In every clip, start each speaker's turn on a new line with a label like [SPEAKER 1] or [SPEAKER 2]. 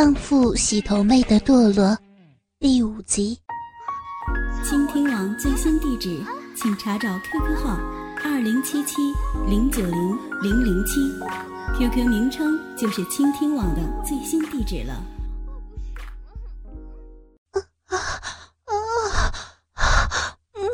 [SPEAKER 1] 荡妇洗头妹的堕落，第五集。
[SPEAKER 2] 倾听网最新地址，请查找 QQ 号二零七七零九零零零七，QQ 名称就是倾听网的最新地址了。
[SPEAKER 1] 啊啊啊！嗯，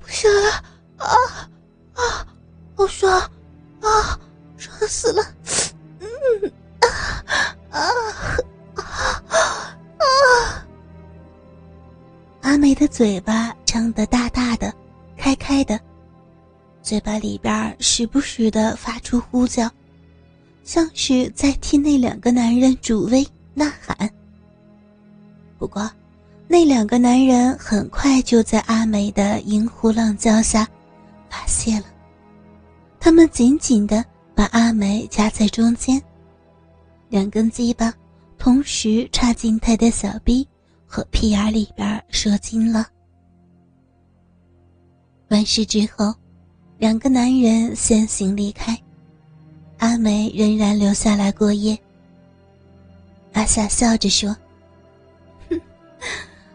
[SPEAKER 1] 不行了，啊啊，好爽啊，爽死了！嘴巴张得大大的，开开的，嘴巴里边时不时的发出呼叫，像是在替那两个男人助威呐喊。不过，那两个男人很快就在阿美的银狐浪叫下发泄了，他们紧紧的把阿美夹在中间，两根鸡巴同时插进她的小臂。和屁眼里边射精了。完事之后，两个男人先行离开，阿梅仍然留下来过夜。阿夏笑着说：“哼，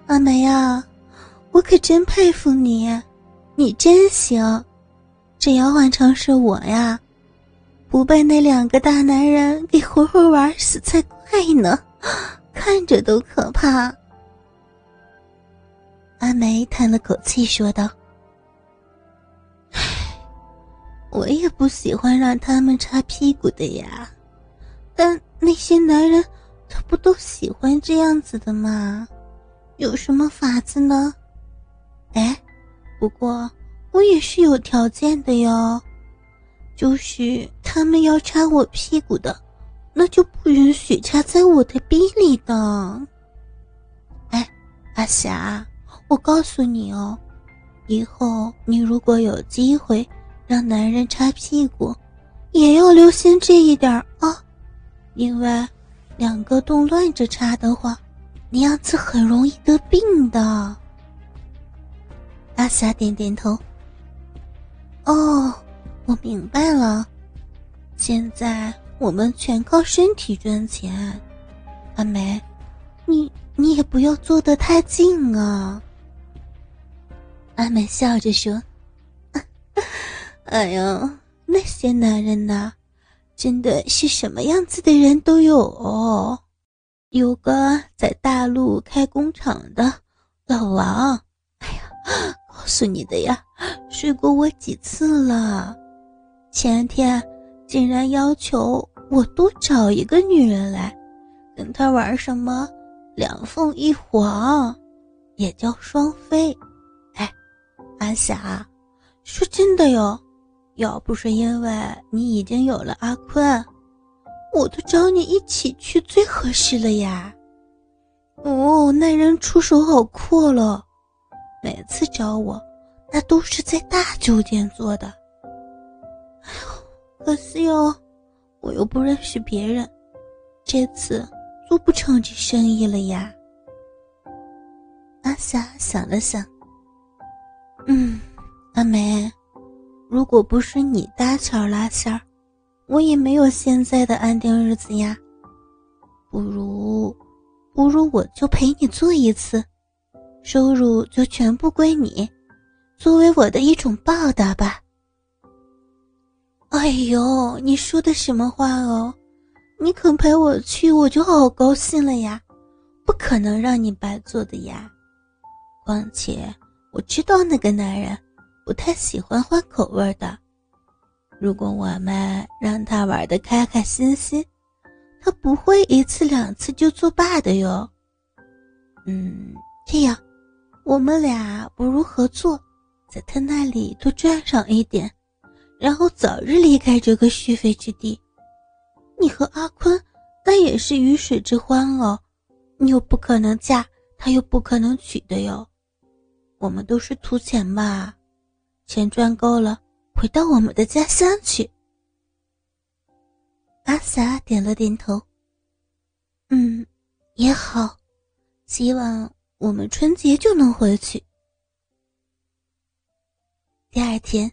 [SPEAKER 1] 阿梅啊，我可真佩服你，你真行。这要换成是我呀，不被那两个大男人给活活玩死才怪呢，看着都可怕。”阿梅叹了口气，说道：“，我也不喜欢让他们擦屁股的呀，但那些男人，他不都喜欢这样子的吗？有什么法子呢？哎，不过我也是有条件的哟，就是他们要擦我屁股的，那就不允许插在我的逼里的。哎，阿霞。”我告诉你哦，以后你如果有机会让男人擦屁股，也要留心这一点啊，因为两个洞乱着插的话，那样子很容易得病的。阿霞点点头。哦，我明白了，现在我们全靠身体赚钱。阿梅，你你也不要坐得太近啊。阿美笑着说：“哎呀，那些男人呐，真的是什么样子的人都有哦。有个在大陆开工厂的老王，哎呀，告诉你的呀，睡过我几次了。前天竟然要求我多找一个女人来，跟他玩什么两凤一凰，也叫双飞。”阿霞，说真的哟，要不是因为你已经有了阿坤，我都找你一起去最合适了呀。哦，那人出手好阔了，每次找我，那都是在大酒店做的。哎呦，可惜哦，我又不认识别人，这次做不成这生意了呀。阿霞想了想。嗯，阿梅，如果不是你搭桥拉线儿，我也没有现在的安定日子呀。不如，不如我就陪你做一次，收入就全部归你，作为我的一种报答吧。哎呦，你说的什么话哦？你肯陪我去，我就好高兴了呀。不可能让你白做的呀，况且。我知道那个男人不太喜欢换口味的。如果我们让他玩的开开心心，他不会一次两次就作罢的哟。嗯，这样，我们俩不如合作，在他那里多赚上一点，然后早日离开这个续费之地。你和阿坤那也是鱼水之欢哦，你又不可能嫁，他又不可能娶的哟。我们都是图钱吧，钱赚够了，回到我们的家乡去。阿霞点了点头。嗯，也好，希望我们春节就能回去。第二天，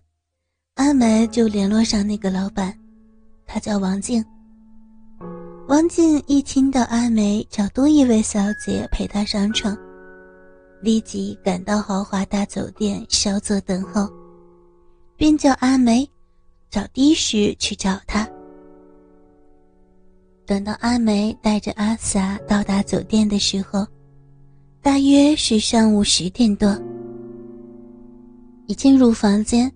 [SPEAKER 1] 阿梅就联络上那个老板，他叫王静。王静一听到阿梅找多一位小姐陪她上床，立即赶到豪华大酒店稍作等候，便叫阿梅找的士去找他。等到阿梅带着阿霞到达酒店的时候，大约是上午十点多。一进入房间，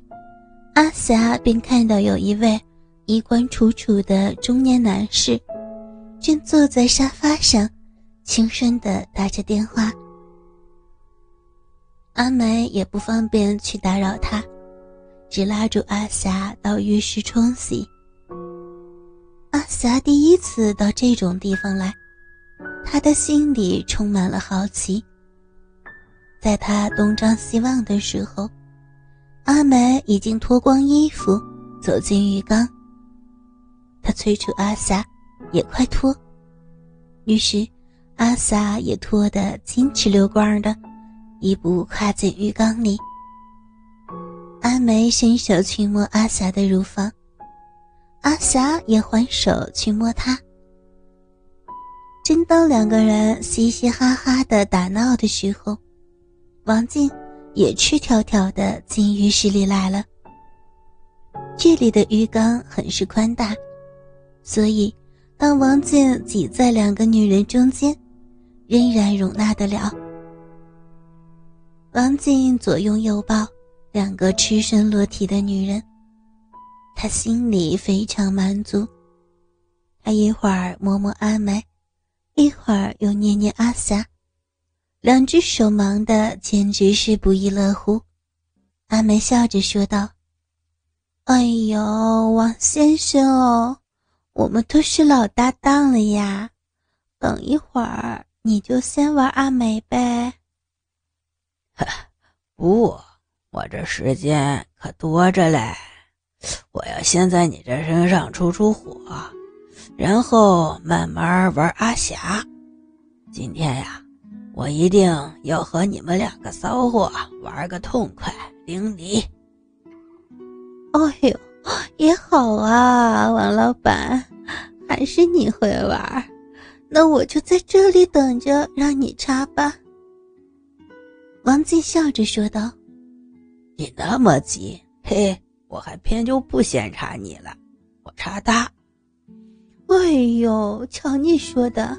[SPEAKER 1] 阿霞便看到有一位衣冠楚楚的中年男士，正坐在沙发上，轻声的打着电话。阿梅也不方便去打扰他，只拉住阿霞到浴室冲洗。阿霞第一次到这种地方来，她的心里充满了好奇。在她东张西望的时候，阿梅已经脱光衣服走进浴缸。她催促阿霞也快脱，于是阿霞也脱得金翅溜光的，一步跨进浴缸里。阿梅伸手去摸阿霞的乳房。阿霞也还手去摸她。正当两个人嘻嘻哈哈的打闹的时候，王静也赤条条的进浴室里来了。这里的浴缸很是宽大，所以当王静挤在两个女人中间，仍然容纳得了。王静左拥右抱两个赤身裸体的女人。他心里非常满足，他一会儿摸摸阿梅，一会儿又捏捏阿霞，两只手忙得简直是不亦乐乎。阿梅笑着说道：“哎呦，王先生哦，我们都是老搭档了呀，等一会儿你就先玩阿梅呗。”“
[SPEAKER 3] 不，我这时间可多着嘞。”我要先在你这身上出出火，然后慢慢玩阿霞。今天呀，我一定要和你们两个骚货玩个痛快淋漓。
[SPEAKER 1] 哎呦，也好啊，王老板，还是你会玩，那我就在这里等着让你插吧。王静笑着说道：“
[SPEAKER 3] 你那么急，嘿。”我还偏就不先查你了，我查他。
[SPEAKER 1] 哎呦，瞧你说的，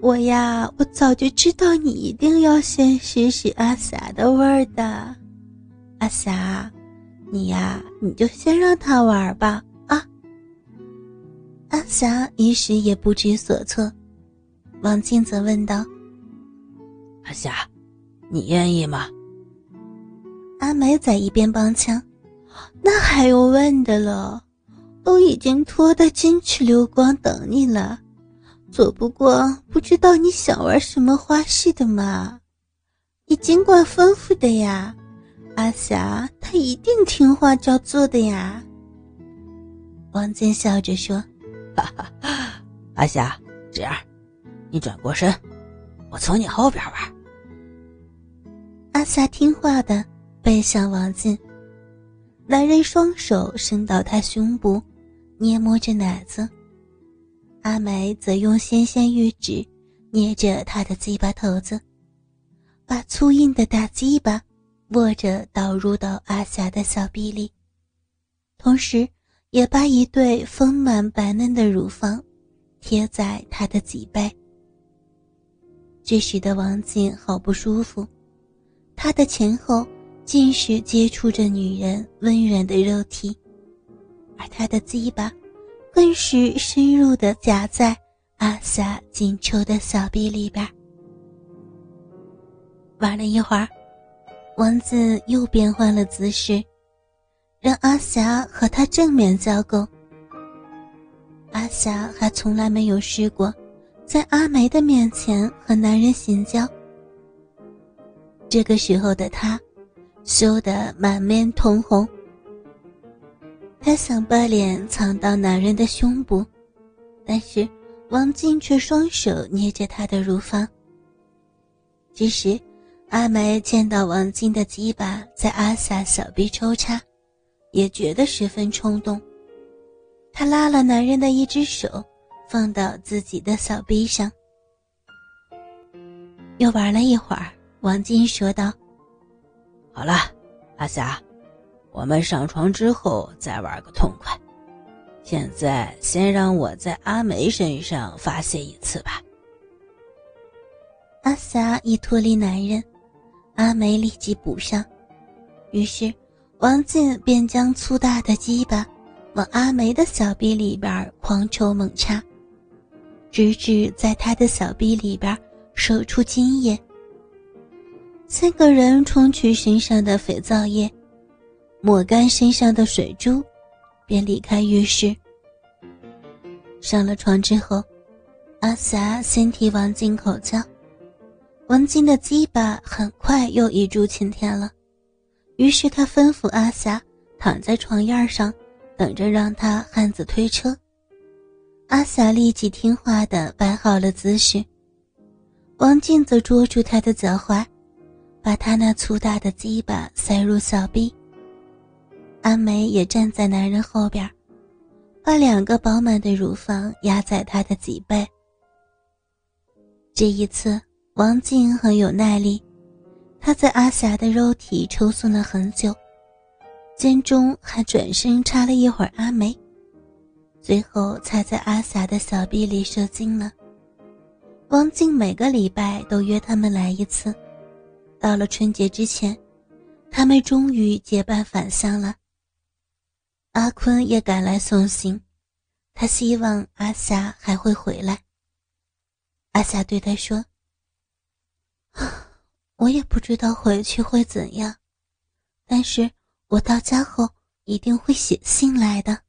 [SPEAKER 1] 我呀，我早就知道你一定要先试试阿霞的味儿的。阿霞，你呀，你就先让他玩吧。啊。阿霞一时也不知所措，王静则问道：“
[SPEAKER 3] 阿霞，你愿意吗？”
[SPEAKER 1] 阿梅在一边帮腔。那还用问的了？都已经脱得金翅流光等你了，只不过不知道你想玩什么花式的嘛。你尽管吩咐的呀，阿霞她一定听话照做的呀。王健笑着说：“
[SPEAKER 3] 哈哈，阿霞，这样，你转过身，我从你后边玩。”
[SPEAKER 1] 阿霞听话的背向王进。男人双手伸到她胸部，捏摸着奶子。阿梅则用纤纤玉指捏着她的鸡巴头子，把粗硬的大鸡巴握着导入到阿霞的小臂里，同时也把一对丰满白嫩的乳房贴在她的脊背。这使得王静好不舒服，他的前后。尽是接触着女人温软的肉体，而他的鸡巴更是深入的夹在阿霞紧抽的小臂里边。玩了一会儿，王子又变换了姿势，让阿霞和他正面交媾。阿霞还从来没有试过在阿梅的面前和男人行交。这个时候的他。羞得满面通红，他想把脸藏到男人的胸部，但是王静却双手捏着他的乳房。这时，阿梅见到王静的鸡巴在阿萨小臂抽插，也觉得十分冲动。她拉了男人的一只手，放到自己的小臂上。又玩了一会儿，王静说道：“
[SPEAKER 3] 好了，阿霞，我们上床之后再玩个痛快。现在先让我在阿梅身上发泄一次吧。”
[SPEAKER 1] 阿霞一脱离男人，阿梅立即补上。于是，王静便将粗大的鸡巴往阿梅的小臂里边狂抽猛插，直至在她的小臂里边。射出精液。三个人冲去身上的肥皂液，抹干身上的水珠，便离开浴室。上了床之后，阿霞先替王静口交，王静的鸡巴很快又一柱擎天了。于是他吩咐阿霞躺在床沿上，等着让他汉子推车。阿霞立即听话的摆好了姿势。王静则捉住他的脚踝，把他那粗大的鸡巴塞入小臂。阿梅也站在男人后边，把两个饱满的乳房压在他的脊背。这一次，王静很有耐力，她在阿霞的肉体抽送了很久，间中还转身插了一会儿阿梅，最后才在阿霞的小臂里射精了。王静每个礼拜都约他们来一次，到了春节之前，他们终于结伴返乡了。阿坤也赶来送行，他希望阿霞还会回来。阿霞对他说：“我也不知道回去会怎样，但是我到家后一定会写信来的。”